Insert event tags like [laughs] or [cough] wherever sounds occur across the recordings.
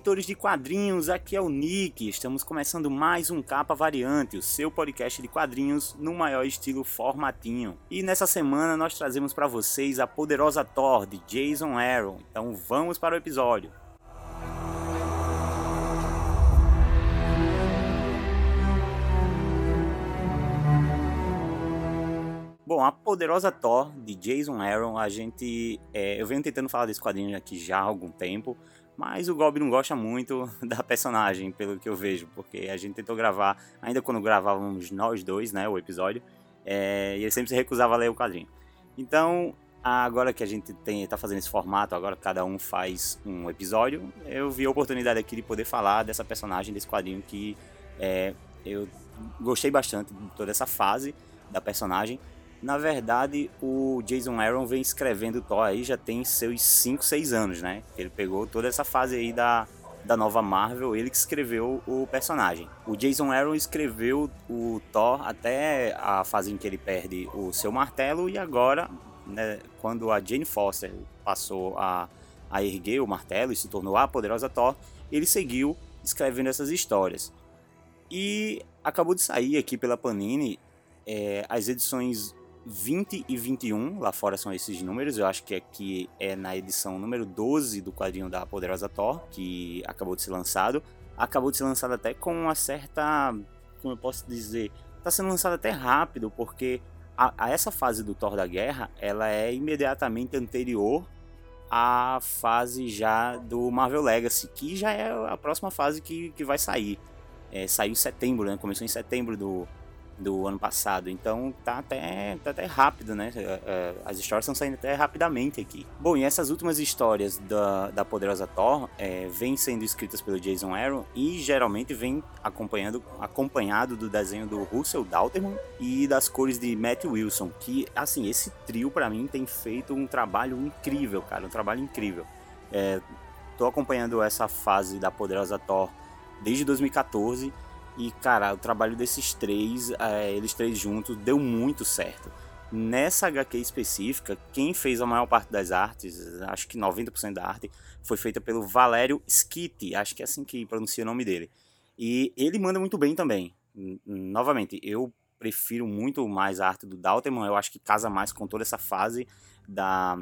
Leitores de quadrinhos, aqui é o Nick. Estamos começando mais um Capa Variante, o seu podcast de quadrinhos no maior estilo formatinho. E nessa semana nós trazemos para vocês a poderosa Thor de Jason Aaron. Então vamos para o episódio. Bom, a poderosa Thor de Jason Aaron, a gente, é, eu venho tentando falar desse quadrinho aqui já há algum tempo. Mas o Gob não gosta muito [laughs] da personagem, pelo que eu vejo, porque a gente tentou gravar, ainda quando gravávamos nós dois, né, o episódio, é, e ele sempre se recusava a ler o quadrinho. Então, agora que a gente tem, tá fazendo esse formato, agora cada um faz um episódio, eu vi a oportunidade aqui de poder falar dessa personagem, desse quadrinho que é, eu gostei bastante de toda essa fase da personagem. Na verdade, o Jason Aaron vem escrevendo Thor aí já tem seus 5, 6 anos, né? Ele pegou toda essa fase aí da, da nova Marvel, ele que escreveu o personagem. O Jason Aaron escreveu o Thor até a fase em que ele perde o seu martelo e agora, né, quando a Jane Foster passou a, a erguer o martelo e se tornou a poderosa Thor, ele seguiu escrevendo essas histórias. E acabou de sair aqui pela Panini é, as edições 20 e 21, lá fora são esses números, eu acho que aqui é na edição número 12 do quadrinho da Poderosa Thor, que acabou de ser lançado. Acabou de ser lançado até com uma certa, como eu posso dizer, está sendo lançado até rápido, porque a, a, essa fase do Thor da Guerra, ela é imediatamente anterior à fase já do Marvel Legacy, que já é a próxima fase que, que vai sair. É, saiu em setembro, né? Começou em setembro do, do ano passado. Então tá até, tá até rápido, né? É, é, as histórias estão saindo até rapidamente aqui. Bom, e essas últimas histórias da, da Poderosa Thor é, vêm sendo escritas pelo Jason Aaron e geralmente vem acompanhando, acompanhado do desenho do Russell Dalterman e das cores de Matt Wilson. Que, assim, esse trio para mim tem feito um trabalho incrível, cara. Um trabalho incrível. É, tô acompanhando essa fase da Poderosa Thor desde 2014 e, cara, o trabalho desses três, é, eles três juntos, deu muito certo. Nessa HQ específica, quem fez a maior parte das artes, acho que 90% da arte, foi feita pelo Valério Schitti, acho que é assim que pronuncia o nome dele. E ele manda muito bem também. Novamente, eu prefiro muito mais a arte do Dalterman, eu acho que casa mais com toda essa fase da,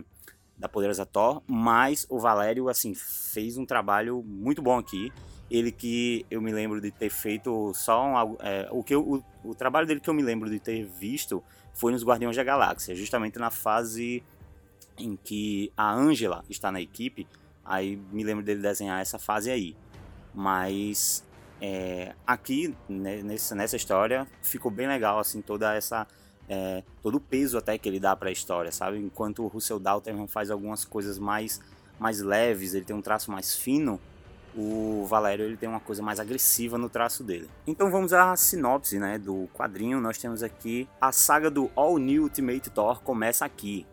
da Poderosa Thor, mas o Valério, assim, fez um trabalho muito bom aqui. Ele que eu me lembro de ter feito só um, é, o que eu, o, o, trabalho dele que eu me lembro de ter visto foi nos Guardiões da Galáxia, justamente na fase em que a Angela está na equipe. Aí me lembro dele desenhar essa fase aí. Mas é, aqui né, nessa, nessa história ficou bem legal assim toda essa é, todo o peso até que ele dá para a história, sabe? Enquanto o Russell Dalton faz algumas coisas mais mais leves, ele tem um traço mais fino o Valério ele tem uma coisa mais agressiva no traço dele. Então vamos à sinopse né, do quadrinho. Nós temos aqui a saga do All New Ultimate Thor começa aqui.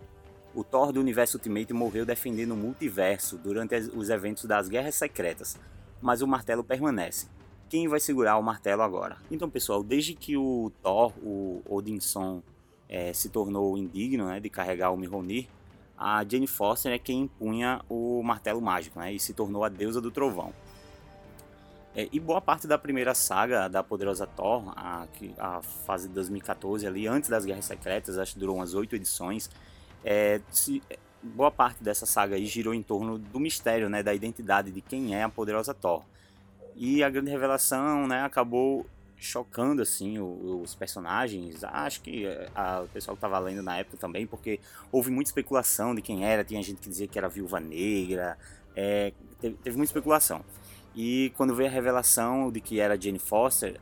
O Thor do universo Ultimate morreu defendendo o multiverso durante os eventos das Guerras Secretas, mas o martelo permanece. Quem vai segurar o martelo agora? Então, pessoal, desde que o Thor, o Odinson, é, se tornou indigno né, de carregar o Mjolnir, a Jane Foster é quem impunha o martelo mágico né, e se tornou a deusa do trovão. É, e boa parte da primeira saga da Poderosa Thor, a, a fase de 2014 ali, antes das Guerras Secretas, acho que durou umas oito edições, é, se, boa parte dessa saga girou em torno do mistério, né, da identidade de quem é a Poderosa Thor. E a grande revelação, né, acabou chocando assim os personagens. Acho que eh, a, o pessoal estava lendo na época também, porque houve muita especulação de quem era. Tinha gente que dizia que era Viúva Negra. É, teve, teve, muita especulação. E quando veio a revelação de que era Jane Foster,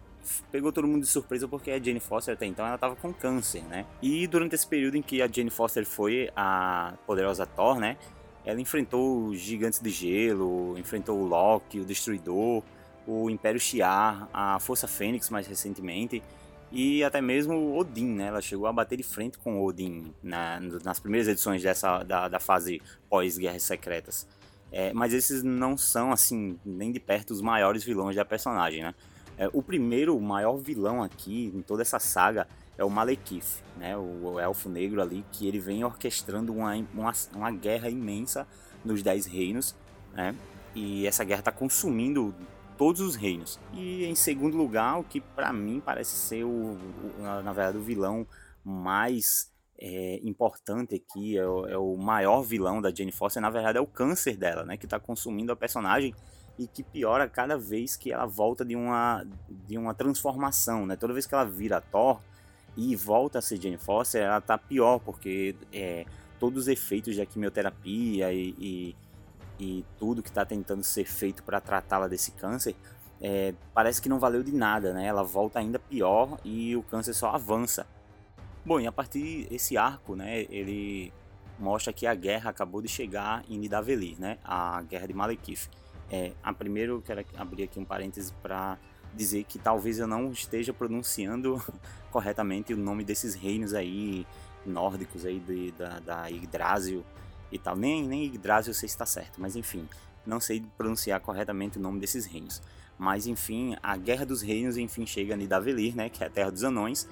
pegou todo mundo de surpresa porque a Jane Foster até então ela estava com câncer, né? E durante esse período em que a Jane Foster foi a poderosa Thor, né? Ela enfrentou os gigantes de gelo, enfrentou o Loki, o Destruidor, o Império Shi'ar, a Força Fênix mais recentemente e até mesmo Odin, né? Ela chegou a bater de frente com Odin na, nas primeiras edições dessa da, da fase pós-Guerras Secretas. É, mas esses não são assim nem de perto os maiores vilões da personagem, né? É, o primeiro maior vilão aqui em toda essa saga é o Malekith, né? O, o elfo negro ali que ele vem orquestrando uma, uma, uma guerra imensa nos Dez Reinos, né? e essa guerra está consumindo todos os reinos. E em segundo lugar, o que para mim parece ser o, o, na verdade o vilão mais é, importante aqui, é o, é o, maior vilão da Jane Foster, na verdade é o câncer dela, né, que está consumindo a personagem e que piora cada vez que ela volta de uma, de uma transformação, né? Toda vez que ela vira Thor e volta a ser Jane Foster, ela tá pior, porque é, todos os efeitos da quimioterapia e, e, e tudo que está tentando ser feito para tratá-la desse câncer é, parece que não valeu de nada, né? Ela volta ainda pior e o câncer só avança. Bom, e a partir desse arco, né, ele mostra que a guerra acabou de chegar em Nidavellir, né? A guerra de Malekith. É, a primeiro eu quero abrir aqui um parêntese para dizer que talvez eu não esteja pronunciando [laughs] corretamente o nome desses reinos aí nórdicos aí de, da, da Yggdrasil e tal. Nem, nem Yggdrasil eu sei se está certo, mas enfim, não sei pronunciar corretamente o nome desses reinos. Mas enfim, a Guerra dos Reinos enfim chega a Nidavellir, né, que é a Terra dos Anões,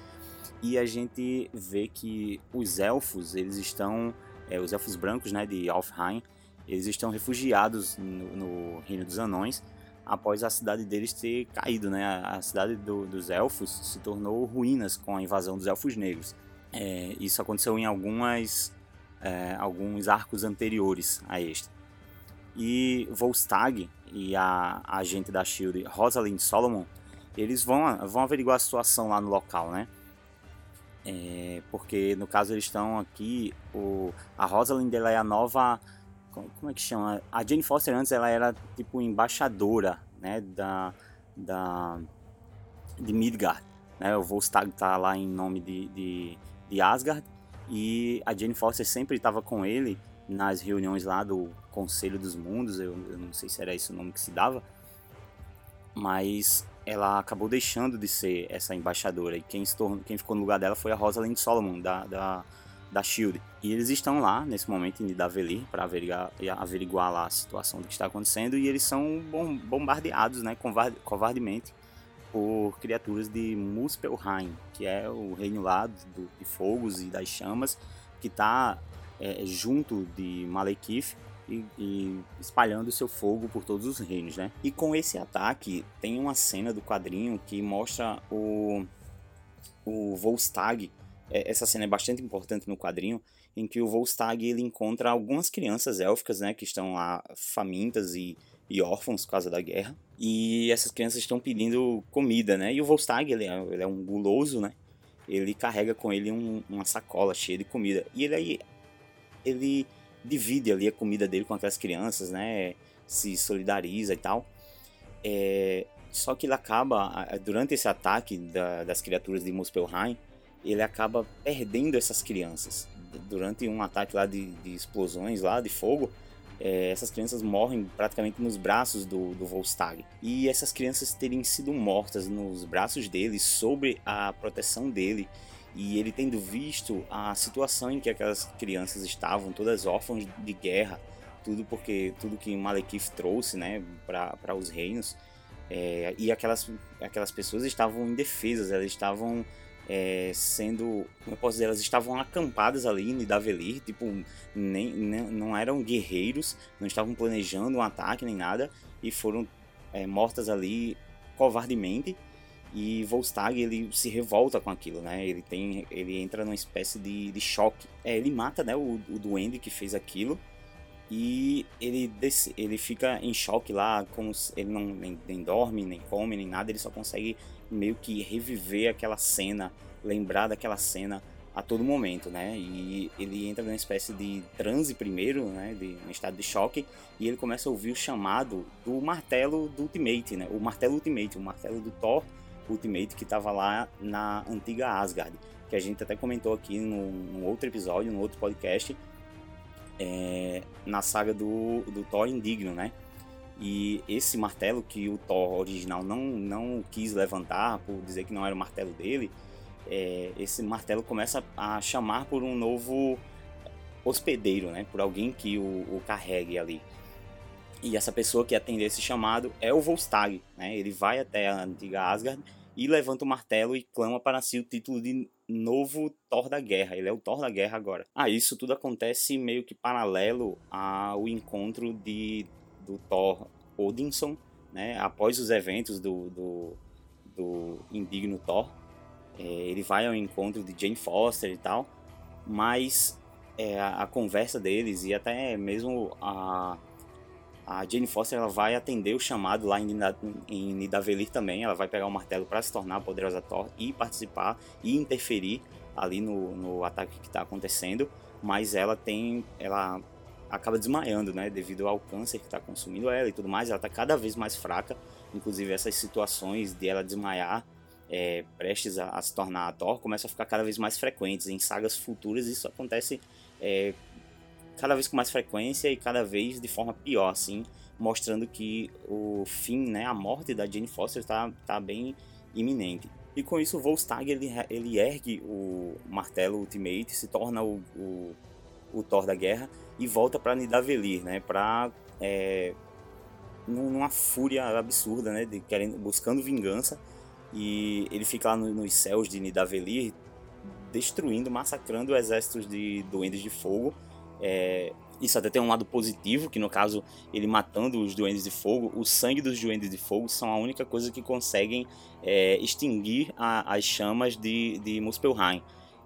e a gente vê que os elfos, eles estão, é, os elfos brancos, né, de Alfheim, eles estão refugiados no, no, Reino dos Anões após a cidade deles ter caído, né? A cidade do, dos elfos se tornou ruínas com a invasão dos elfos negros. É, isso aconteceu em algumas, é, alguns arcos anteriores a este. E Volstagg e a, a agente da SHIELD, Rosalind Solomon, eles vão, vão averiguar a situação lá no local, né? É, porque no caso eles estão aqui, o, a Rosalind ela é a nova como é que chama? A Jane Foster antes ela era tipo embaixadora, né, da, da de Midgard, né? O Volstagg tá lá em nome de, de, de Asgard e a Jane Foster sempre estava com ele nas reuniões lá do Conselho dos Mundos, eu, eu, não sei se era esse o nome que se dava, mas ela acabou deixando de ser essa embaixadora e quem, tornou, quem ficou no lugar dela foi a Rosalind Solomon da, da da Shield. E eles estão lá nesse momento em Nidavellir para averiguar, averiguar lá a situação do que está acontecendo e eles são bombardeados, né, covardemente por criaturas de Muspelheim, que é o reino lá do, de fogos e das chamas, que está é, junto de Malekith e, e, espalhando seu fogo por todos os reinos, né? E com esse ataque tem uma cena do quadrinho que mostra o o Volstagg é, essa cena é bastante importante no quadrinho, em que o Volstagg ele encontra algumas crianças élficas, né, que estão lá famintas e, e órfãos por causa da guerra, e essas crianças estão pedindo comida, né, e o Volstagg ele é, ele é um guloso, né, ele carrega com ele um, uma sacola cheia de comida, e ele aí, ele divide ali a comida dele com aquelas crianças, né, se solidariza e tal, é, só que ele acaba, durante esse ataque da, das criaturas de Muspelheim, ele acaba perdendo essas crianças. Durante um ataque lá de, de explosões lá, de fogo, é, essas crianças morrem praticamente nos braços do, do Volstagg. E essas crianças terem sido mortas nos braços dele, sob a proteção dele, e ele tendo visto a situação em que aquelas crianças estavam, todas órfãs de guerra, tudo porque tudo que Malekith trouxe né, para os reinos, é, e aquelas, aquelas pessoas estavam indefesas, elas estavam é, sendo, como eu posso dizer, elas estavam acampadas ali em Nidavellir, tipo, nem, nem, não eram guerreiros, não estavam planejando um ataque nem nada, e foram é, mortas ali covardemente. E Volstagg ele se revolta com aquilo, né? Ele tem, ele entra numa espécie de, de choque. É, ele mata, né, o, o duende que fez aquilo e ele ele fica em choque lá, como ele não nem, nem dorme, nem come, nem nada, ele só consegue meio que reviver aquela cena, lembrar daquela cena a todo momento, né? E ele entra numa espécie de transe primeiro, né? De um estado de choque e ele começa a ouvir o chamado do martelo do Ultimate, né? O martelo Ultimate, o martelo do Thor Ultimate que estava lá na antiga Asgard, que a gente até comentou aqui num, num outro episódio, num outro podcast, é, na saga do, do Thor Indigno, né? E esse martelo que o Thor original não, não quis levantar por dizer que não era o martelo dele, é, esse martelo começa a chamar por um novo hospedeiro, né? Por alguém que o, o carregue ali. E essa pessoa que atende esse chamado é o Volstagg, né? Ele vai até a antiga Asgard e levanta o martelo e clama para si o título de novo Thor da Guerra. Ele é o Thor da Guerra agora. Ah, isso tudo acontece meio que paralelo ao encontro de do Thor Odinson, né? Após os eventos do, do, do Indigno Thor, é, ele vai ao encontro de Jane Foster e tal, mas é, a, a, conversa deles e até mesmo a, a Jane Foster ela vai atender o chamado lá em, em Nidavellir também, ela vai pegar o martelo para se tornar a poderosa Thor e participar e interferir ali no, no ataque que está acontecendo, mas ela tem, ela acaba desmaiando, né, devido ao câncer que está consumindo ela e tudo mais, ela está cada vez mais fraca, inclusive essas situações de ela desmaiar é, prestes a, a, se tornar a Thor começam a ficar cada vez mais frequentes. Em sagas futuras isso acontece é, cada vez com mais frequência e cada vez de forma pior, assim, mostrando que o fim, né, a morte da Jane Foster está tá bem iminente. E com isso o Volstagg ele, ele ergue o martelo Ultimate, se torna o, o, o Thor da guerra e volta para Nidavellir, né, para é, numa fúria absurda, né, de querendo buscando vingança e ele fica lá no, nos céus de Nidavellir destruindo, massacrando exércitos de duendes de fogo. É, isso até tem um lado positivo, que no caso, ele matando os duendes de fogo, o sangue dos duendes de fogo são a única coisa que conseguem é, extinguir a, as chamas de, de Muspelheim.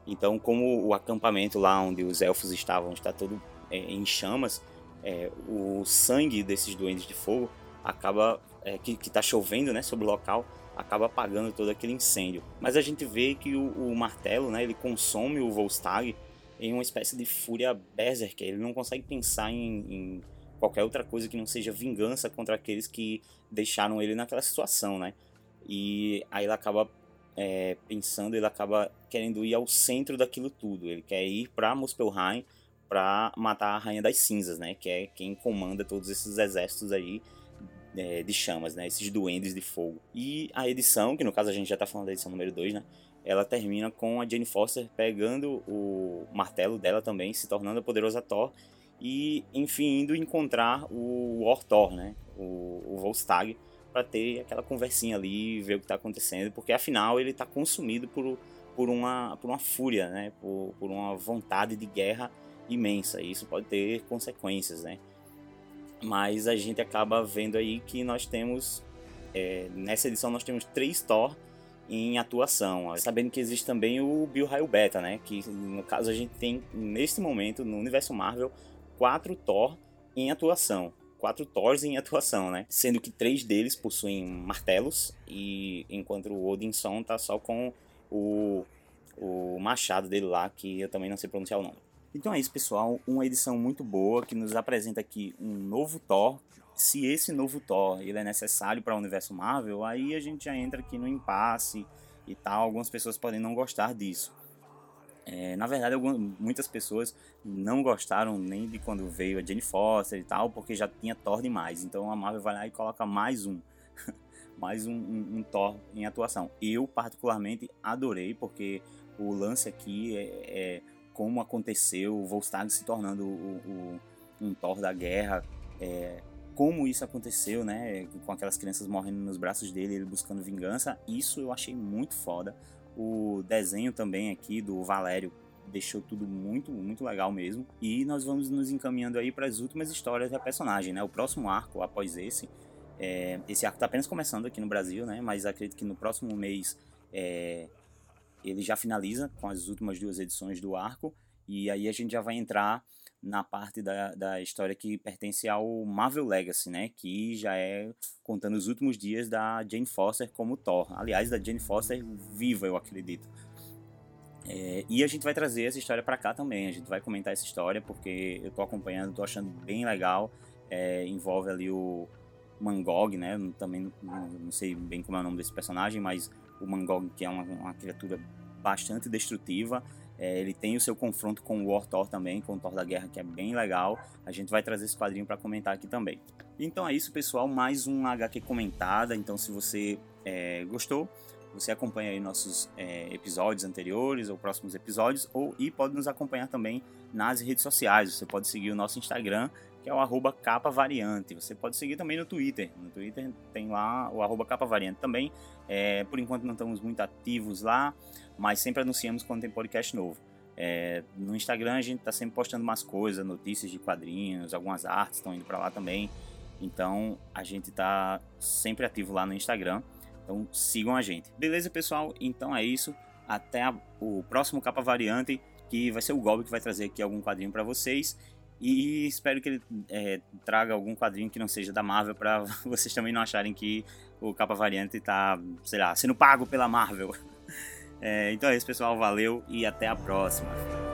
Então, como o acampamento lá onde os elfos estavam está todo é, em chamas, é, o sangue desses duendes de fogo acaba é, que está chovendo né, sobre o local acaba apagando todo aquele incêndio. Mas a gente vê que o, o martelo, né, ele consome o Volstagg em uma espécie de fúria berserker. Ele não consegue pensar em, em, qualquer outra coisa que não seja vingança contra aqueles que deixaram ele naquela situação, né? E aí ele acaba é, pensando, ele acaba querendo ir ao centro daquilo tudo. Ele quer ir para Muspelheim para matar a Rainha das Cinzas, né? Que é quem comanda todos esses exércitos aí é, de chamas, né? Esses duendes de fogo. E a edição, que no caso a gente já tá falando da edição número 2, né? Ela termina com a Jane Foster pegando o martelo dela também, se tornando a poderosa Thor. E, enfim, indo encontrar o War Thor, né? O, o Volstagg, para ter aquela conversinha ali, ver o que está acontecendo, porque afinal ele está consumido por, por, uma, por uma fúria, né? Por, por uma vontade de guerra imensa. E isso pode ter consequências, né? Mas a gente acaba vendo aí que nós temos, é, nessa edição nós temos três Thor em atuação, sabendo que existe também o Bill Raio Beta, né? Que no caso a gente tem neste momento no universo Marvel quatro Thor em atuação, quatro Thors em atuação, né? Sendo que três deles possuem martelos e enquanto o Odinson tá só com o, o machado dele lá, que eu também não sei pronunciar o nome. Então é isso, pessoal. Uma edição muito boa que nos apresenta aqui um novo Thor. Se esse novo Thor ele é necessário para o universo Marvel, aí a gente já entra aqui no impasse e tal. Algumas pessoas podem não gostar disso. É, na verdade, algumas, muitas pessoas não gostaram nem de quando veio a Jane Foster e tal, porque já tinha Thor demais. Então a Marvel vai lá e coloca mais um. [laughs] mais um, um, um Thor em atuação. Eu, particularmente, adorei, porque o lance aqui é, é como aconteceu, o Volstagg se tornando o, o, um Thor da guerra, é, como isso aconteceu, né, com aquelas crianças morrendo nos braços dele, ele buscando vingança, isso eu achei muito foda. O desenho também aqui do Valério deixou tudo muito, muito legal mesmo. E nós vamos nos encaminhando aí para as últimas histórias da personagem, né? O próximo arco após esse, é, esse arco está apenas começando aqui no Brasil, né? Mas acredito que no próximo mês é, ele já finaliza com as últimas duas edições do arco, e aí a gente já vai entrar na parte da, da história que pertence ao Marvel Legacy, né? Que já é contando os últimos dias da Jane Foster como Thor. Aliás, da Jane Foster viva, eu acredito. É, e a gente vai trazer essa história para cá também. A gente vai comentar essa história porque eu tô acompanhando, tô achando bem legal. É, envolve ali o Mangog, né? Também não, não, sei bem como é o nome desse personagem, mas o Mangog, que é uma, uma criatura bastante destrutiva. É, ele tem o seu confronto com o War Thor também, com o Thor da Guerra, que é bem legal. A gente vai trazer esse quadrinho para comentar aqui também. Então é isso, pessoal. Mais um HQ comentada. Então, se você é, gostou, você acompanha aí nossos é, episódios anteriores ou próximos episódios, ou e pode nos acompanhar também nas redes sociais. Você pode seguir o nosso Instagram, que é o arroba capa variante. Você pode seguir também no Twitter. No Twitter tem lá o arroba capa variante também. É, por enquanto não estamos muito ativos lá, mas sempre anunciamos quando tem podcast novo. É, no Instagram a gente está sempre postando umas coisas, notícias de quadrinhos, algumas artes estão indo para lá também. Então a gente tá sempre ativo lá no Instagram. Então sigam a gente. Beleza, pessoal? Então é isso. Até a, o próximo capa variante, que vai ser o Goblin que vai trazer aqui algum quadrinho para vocês. E espero que ele é, traga algum quadrinho que não seja da Marvel para [laughs] vocês também não acharem que o capa variante tá, sei lá, sendo pago pela Marvel. [laughs] É, então é isso, pessoal. Valeu e até a próxima.